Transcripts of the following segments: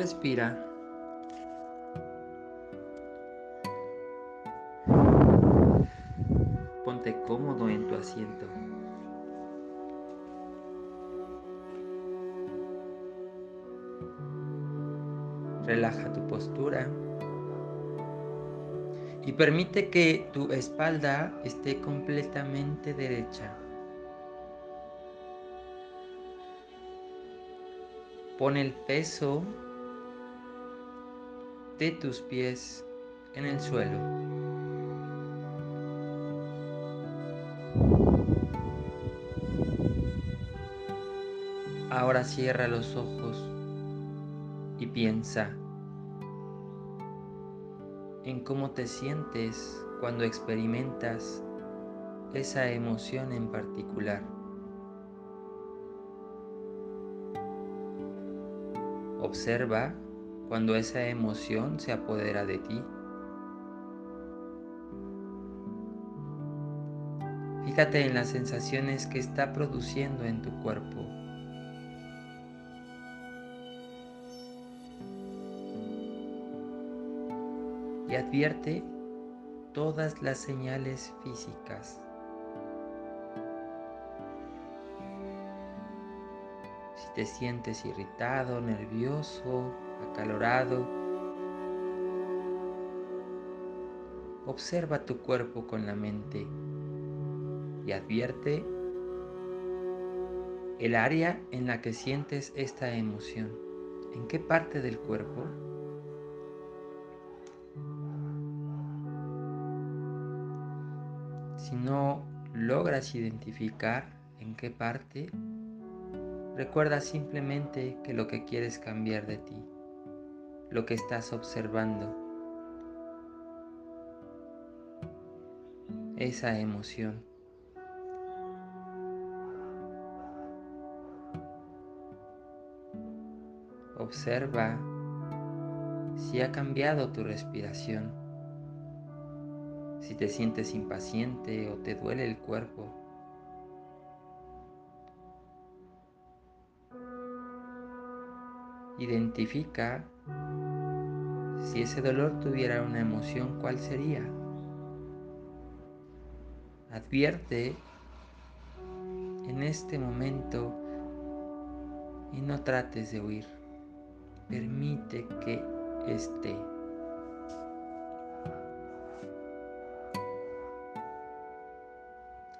Respira. Ponte cómodo en tu asiento. Relaja tu postura y permite que tu espalda esté completamente derecha. Pon el peso de tus pies en el suelo. Ahora cierra los ojos y piensa en cómo te sientes cuando experimentas esa emoción en particular. Observa cuando esa emoción se apodera de ti. Fíjate en las sensaciones que está produciendo en tu cuerpo. Y advierte todas las señales físicas. Si te sientes irritado, nervioso, acalorado. Observa tu cuerpo con la mente y advierte el área en la que sientes esta emoción. ¿En qué parte del cuerpo? Si no logras identificar en qué parte, recuerda simplemente que lo que quieres cambiar de ti lo que estás observando, esa emoción. Observa si ha cambiado tu respiración, si te sientes impaciente o te duele el cuerpo. Identifica si ese dolor tuviera una emoción, ¿cuál sería? Advierte en este momento y no trates de huir. Permite que esté.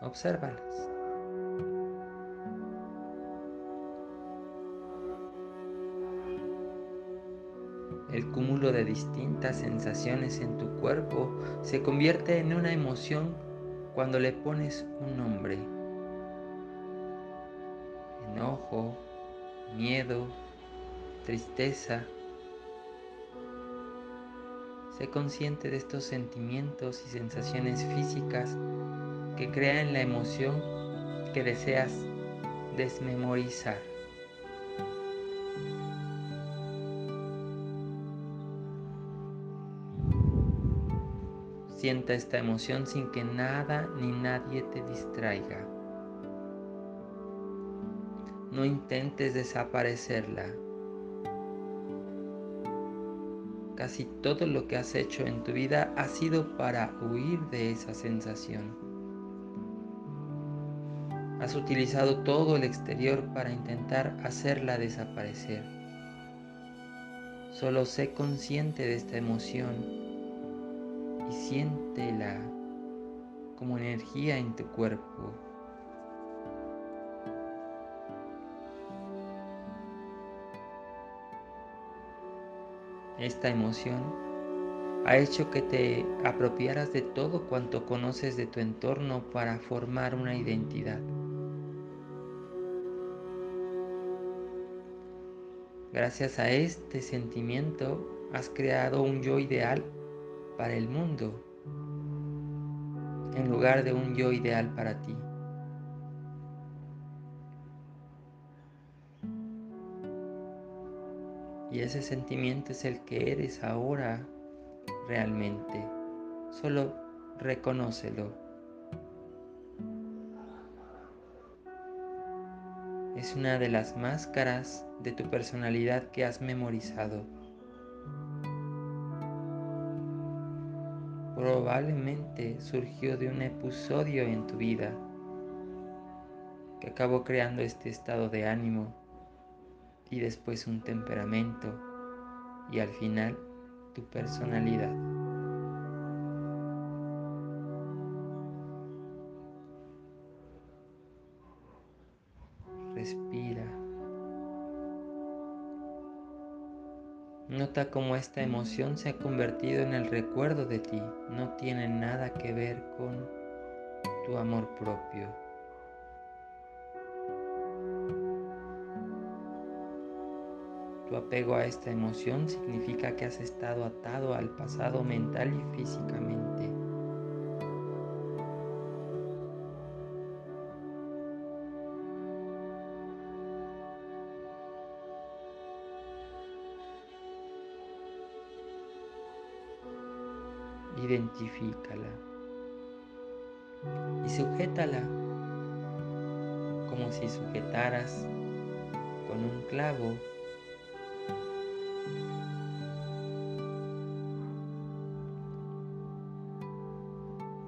Obsérvalas. El cúmulo de distintas sensaciones en tu cuerpo se convierte en una emoción cuando le pones un nombre. Enojo, miedo, tristeza. Sé consciente de estos sentimientos y sensaciones físicas que crean la emoción que deseas desmemorizar. Sienta esta emoción sin que nada ni nadie te distraiga. No intentes desaparecerla. Casi todo lo que has hecho en tu vida ha sido para huir de esa sensación. Has utilizado todo el exterior para intentar hacerla desaparecer. Solo sé consciente de esta emoción y siéntela como energía en tu cuerpo. Esta emoción ha hecho que te apropiaras de todo cuanto conoces de tu entorno para formar una identidad. Gracias a este sentimiento has creado un yo ideal para el mundo en lugar de un yo ideal para ti. Y ese sentimiento es el que eres ahora realmente. Solo reconócelo. Es una de las máscaras de tu personalidad que has memorizado. Probablemente surgió de un episodio en tu vida que acabó creando este estado de ánimo y después un temperamento y al final tu personalidad. Respira. Nota cómo esta emoción se ha convertido en el recuerdo de ti. No tiene nada que ver con tu amor propio. Tu apego a esta emoción significa que has estado atado al pasado mental y físicamente. Identifícala y sujétala como si sujetaras con un clavo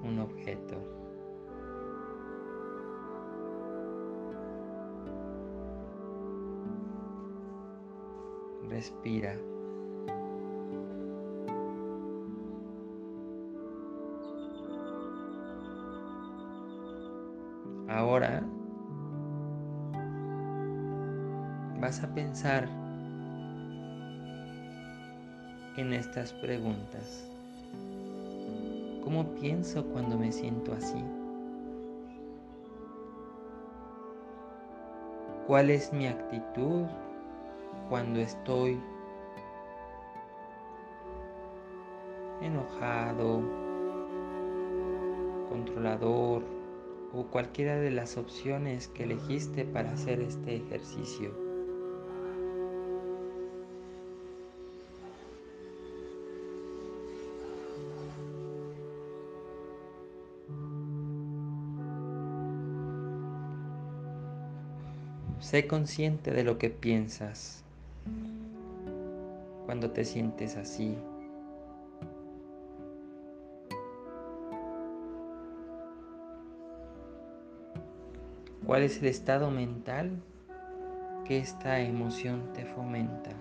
un objeto. Respira. Ahora vas a pensar en estas preguntas. ¿Cómo pienso cuando me siento así? ¿Cuál es mi actitud cuando estoy enojado, controlador o cualquiera de las opciones que elegiste para hacer este ejercicio? Sé consciente de lo que piensas cuando te sientes así. ¿Cuál es el estado mental que esta emoción te fomenta?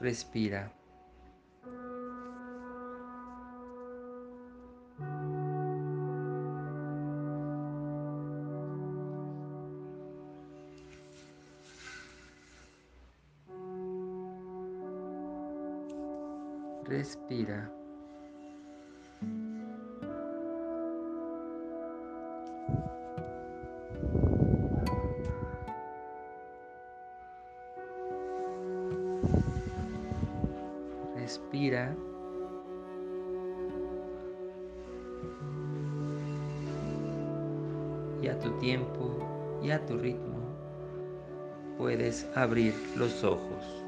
Respira. Respira. respira. Y a tu tiempo y a tu ritmo puedes abrir los ojos.